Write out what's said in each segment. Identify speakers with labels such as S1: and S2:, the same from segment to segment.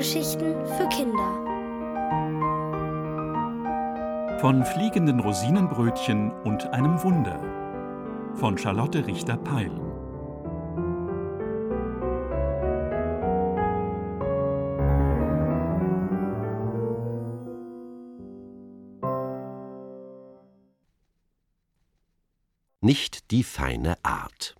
S1: Hörgeschichten für Kinder.
S2: Von fliegenden Rosinenbrötchen und einem Wunder. Von Charlotte Richter-Peil.
S3: Nicht die feine Art.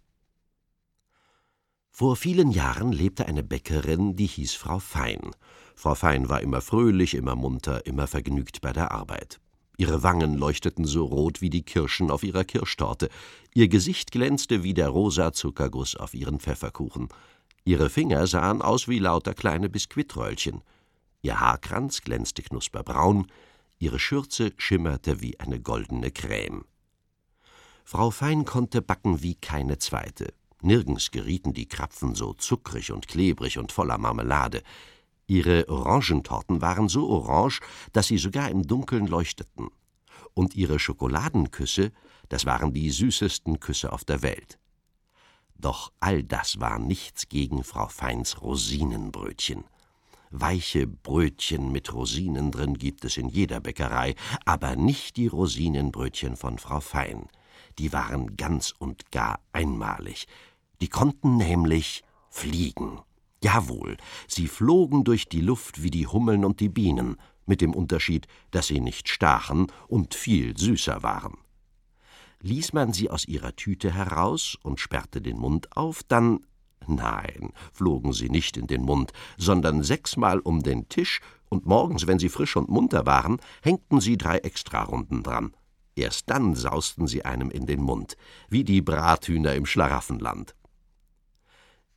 S3: Vor vielen Jahren lebte eine Bäckerin, die hieß Frau Fein. Frau Fein war immer fröhlich, immer munter, immer vergnügt bei der Arbeit. Ihre Wangen leuchteten so rot wie die Kirschen auf ihrer Kirschtorte, ihr Gesicht glänzte wie der rosa Zuckerguss auf ihren Pfefferkuchen. Ihre Finger sahen aus wie lauter kleine Biskuitröllchen. Ihr Haarkranz glänzte knusperbraun, ihre Schürze schimmerte wie eine goldene Creme. Frau Fein konnte backen wie keine zweite. Nirgends gerieten die Krapfen so zuckrig und klebrig und voller Marmelade. Ihre Orangentorten waren so orange, dass sie sogar im Dunkeln leuchteten. Und ihre Schokoladenküsse, das waren die süßesten Küsse auf der Welt. Doch all das war nichts gegen Frau Feins Rosinenbrötchen. Weiche Brötchen mit Rosinen drin gibt es in jeder Bäckerei, aber nicht die Rosinenbrötchen von Frau Fein die waren ganz und gar einmalig. Die konnten nämlich fliegen. Jawohl, sie flogen durch die Luft wie die Hummeln und die Bienen, mit dem Unterschied, dass sie nicht stachen und viel süßer waren. Ließ man sie aus ihrer Tüte heraus und sperrte den Mund auf, dann nein, flogen sie nicht in den Mund, sondern sechsmal um den Tisch, und morgens, wenn sie frisch und munter waren, hängten sie drei Extrarunden dran. Erst dann sausten sie einem in den Mund, wie die Brathühner im Schlaraffenland.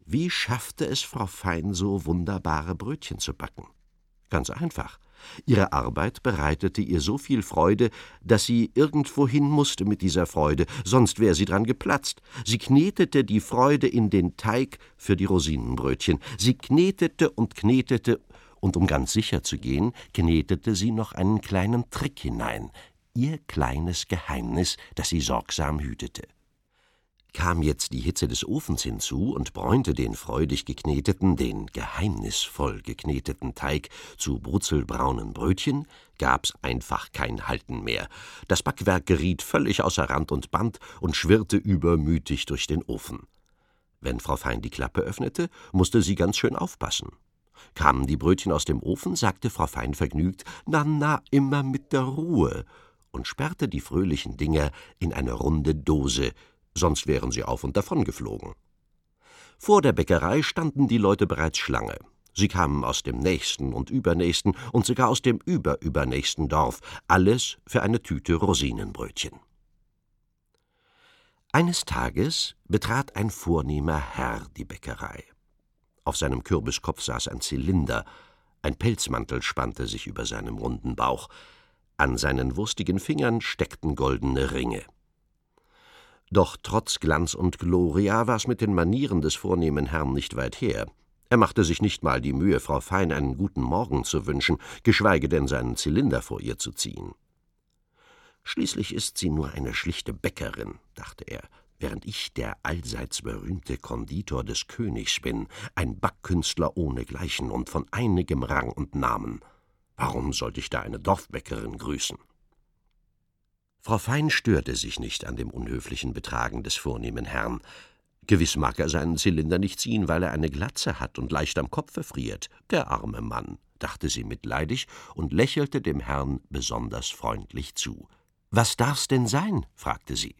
S3: Wie schaffte es Frau Fein, so wunderbare Brötchen zu backen? Ganz einfach. Ihre Arbeit bereitete ihr so viel Freude, dass sie irgendwohin musste mit dieser Freude, sonst wäre sie dran geplatzt. Sie knetete die Freude in den Teig für die Rosinenbrötchen. Sie knetete und knetete, und um ganz sicher zu gehen, knetete sie noch einen kleinen Trick hinein, ihr kleines Geheimnis, das sie sorgsam hütete. Kam jetzt die Hitze des Ofens hinzu und bräunte den freudig gekneteten, den geheimnisvoll gekneteten Teig zu brutzelbraunen Brötchen, gab's einfach kein Halten mehr. Das Backwerk geriet völlig außer Rand und Band und schwirrte übermütig durch den Ofen. Wenn Frau Fein die Klappe öffnete, musste sie ganz schön aufpassen. Kamen die Brötchen aus dem Ofen, sagte Frau Fein vergnügt, na, na, immer mit der Ruhe und sperrte die fröhlichen Dinger in eine runde Dose, sonst wären sie auf und davon geflogen. Vor der Bäckerei standen die Leute bereits Schlange. Sie kamen aus dem nächsten und übernächsten und sogar aus dem überübernächsten Dorf, alles für eine Tüte Rosinenbrötchen. Eines Tages betrat ein vornehmer Herr die Bäckerei. Auf seinem Kürbiskopf saß ein Zylinder, ein Pelzmantel spannte sich über seinem runden Bauch, an seinen wurstigen Fingern steckten goldene Ringe. Doch trotz Glanz und Gloria war's mit den Manieren des vornehmen Herrn nicht weit her. Er machte sich nicht mal die Mühe, Frau Fein einen guten Morgen zu wünschen, geschweige denn seinen Zylinder vor ihr zu ziehen. Schließlich ist sie nur eine schlichte Bäckerin, dachte er, während ich der allseits berühmte Konditor des Königs bin, ein Backkünstler ohnegleichen und von einigem Rang und Namen. Warum sollte ich da eine Dorfbäckerin grüßen? Frau Fein störte sich nicht an dem unhöflichen Betragen des vornehmen Herrn. Gewiss mag er seinen Zylinder nicht ziehen, weil er eine Glatze hat und leicht am Kopfe friert. Der arme Mann, dachte sie mitleidig und lächelte dem Herrn besonders freundlich zu. Was darf's denn sein? fragte sie.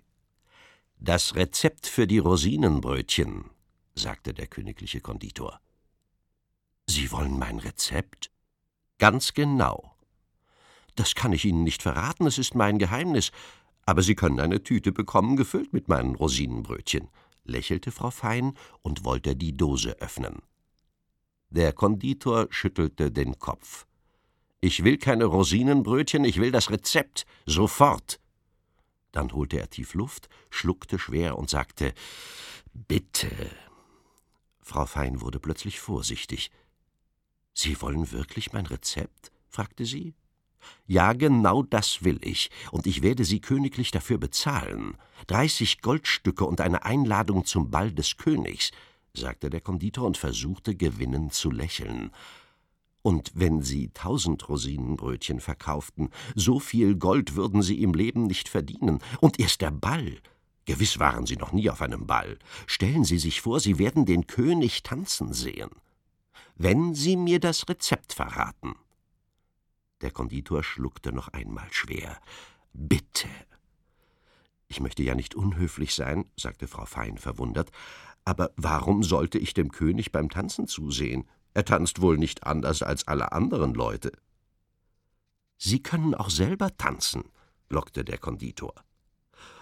S3: Das Rezept für die Rosinenbrötchen, sagte der königliche Konditor. Sie wollen mein Rezept? Ganz genau. Das kann ich Ihnen nicht verraten, es ist mein Geheimnis, aber Sie können eine Tüte bekommen, gefüllt mit meinen Rosinenbrötchen, lächelte Frau Fein und wollte die Dose öffnen. Der Konditor schüttelte den Kopf. Ich will keine Rosinenbrötchen, ich will das Rezept, sofort. Dann holte er tief Luft, schluckte schwer und sagte Bitte. Frau Fein wurde plötzlich vorsichtig. Sie wollen wirklich mein Rezept? fragte sie. Ja, genau das will ich, und ich werde Sie königlich dafür bezahlen. Dreißig Goldstücke und eine Einladung zum Ball des Königs, sagte der Konditor und versuchte gewinnend zu lächeln. Und wenn Sie tausend Rosinenbrötchen verkauften, so viel Gold würden Sie im Leben nicht verdienen. Und erst der Ball. Gewiss waren Sie noch nie auf einem Ball. Stellen Sie sich vor, Sie werden den König tanzen sehen. Wenn Sie mir das Rezept verraten. Der Konditor schluckte noch einmal schwer. Bitte. Ich möchte ja nicht unhöflich sein, sagte Frau Fein verwundert, aber warum sollte ich dem König beim Tanzen zusehen? Er tanzt wohl nicht anders als alle anderen Leute. Sie können auch selber tanzen, lockte der Konditor.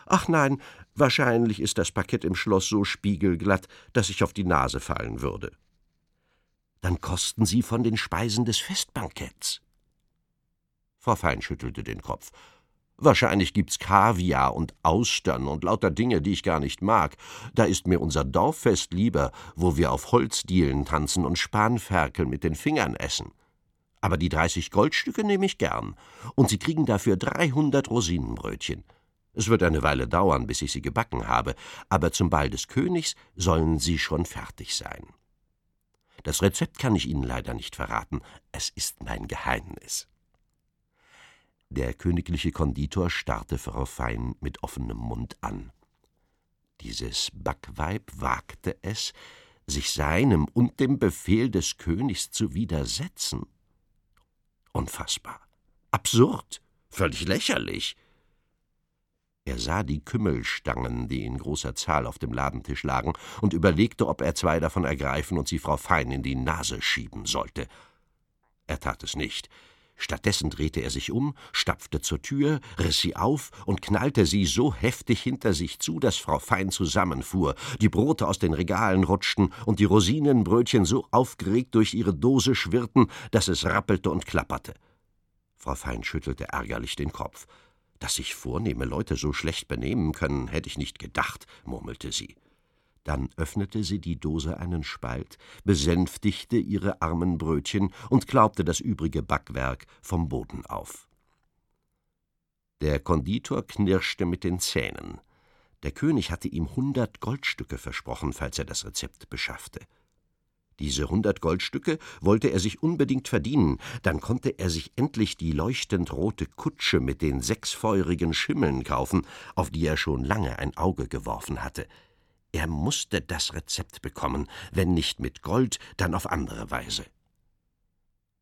S3: Ach nein, wahrscheinlich ist das Parkett im Schloss so spiegelglatt, dass ich auf die Nase fallen würde. Dann kosten Sie von den Speisen des Festbanketts. Frau Fein schüttelte den Kopf. Wahrscheinlich gibt's Kaviar und Austern und lauter Dinge, die ich gar nicht mag. Da ist mir unser Dorffest lieber, wo wir auf Holzdielen tanzen und Spanferkel mit den Fingern essen. Aber die dreißig Goldstücke nehme ich gern. Und Sie kriegen dafür dreihundert Rosinenbrötchen. Es wird eine Weile dauern, bis ich sie gebacken habe, aber zum Ball des Königs sollen sie schon fertig sein. Das Rezept kann ich Ihnen leider nicht verraten, es ist mein Geheimnis. Der königliche Konditor starrte Frau Fein mit offenem Mund an. Dieses Backweib wagte es, sich seinem und dem Befehl des Königs zu widersetzen. Unfassbar, absurd, völlig lächerlich. Er sah die Kümmelstangen, die in großer Zahl auf dem Ladentisch lagen, und überlegte, ob er zwei davon ergreifen und sie Frau Fein in die Nase schieben sollte. Er tat es nicht. Stattdessen drehte er sich um, stapfte zur Tür, riss sie auf und knallte sie so heftig hinter sich zu, dass Frau Fein zusammenfuhr, die Brote aus den Regalen rutschten und die Rosinenbrötchen so aufgeregt durch ihre Dose schwirrten, dass es rappelte und klapperte. Frau Fein schüttelte ärgerlich den Kopf. Dass sich vornehme Leute so schlecht benehmen können, hätte ich nicht gedacht, murmelte sie. Dann öffnete sie die Dose einen Spalt, besänftigte ihre armen Brötchen und klaubte das übrige Backwerk vom Boden auf. Der Konditor knirschte mit den Zähnen. Der König hatte ihm hundert Goldstücke versprochen, falls er das Rezept beschaffte. Diese hundert Goldstücke wollte er sich unbedingt verdienen, dann konnte er sich endlich die leuchtend rote Kutsche mit den sechs feurigen Schimmeln kaufen, auf die er schon lange ein Auge geworfen hatte. Er musste das Rezept bekommen, wenn nicht mit Gold, dann auf andere Weise.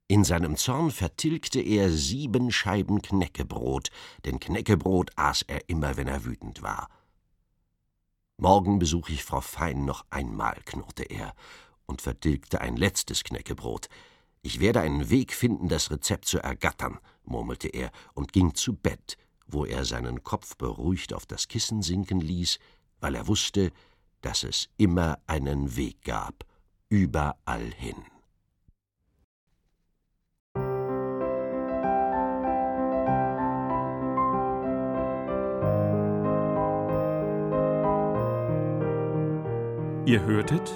S3: In seinem Zorn vertilgte er sieben Scheiben Knäckebrot, denn Knäckebrot aß er immer, wenn er wütend war. Morgen besuche ich Frau Fein noch einmal, knurrte er und vertilgte ein letztes Knäckebrot. Ich werde einen Weg finden, das Rezept zu ergattern, murmelte er und ging zu Bett, wo er seinen Kopf beruhigt auf das Kissen sinken ließ, weil er wusste, dass es immer einen Weg gab, überall hin.
S2: Ihr hörtet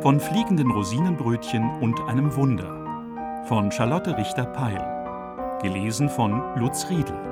S2: von fliegenden Rosinenbrötchen und einem Wunder von Charlotte Richter-Peil, gelesen von Lutz Riedel.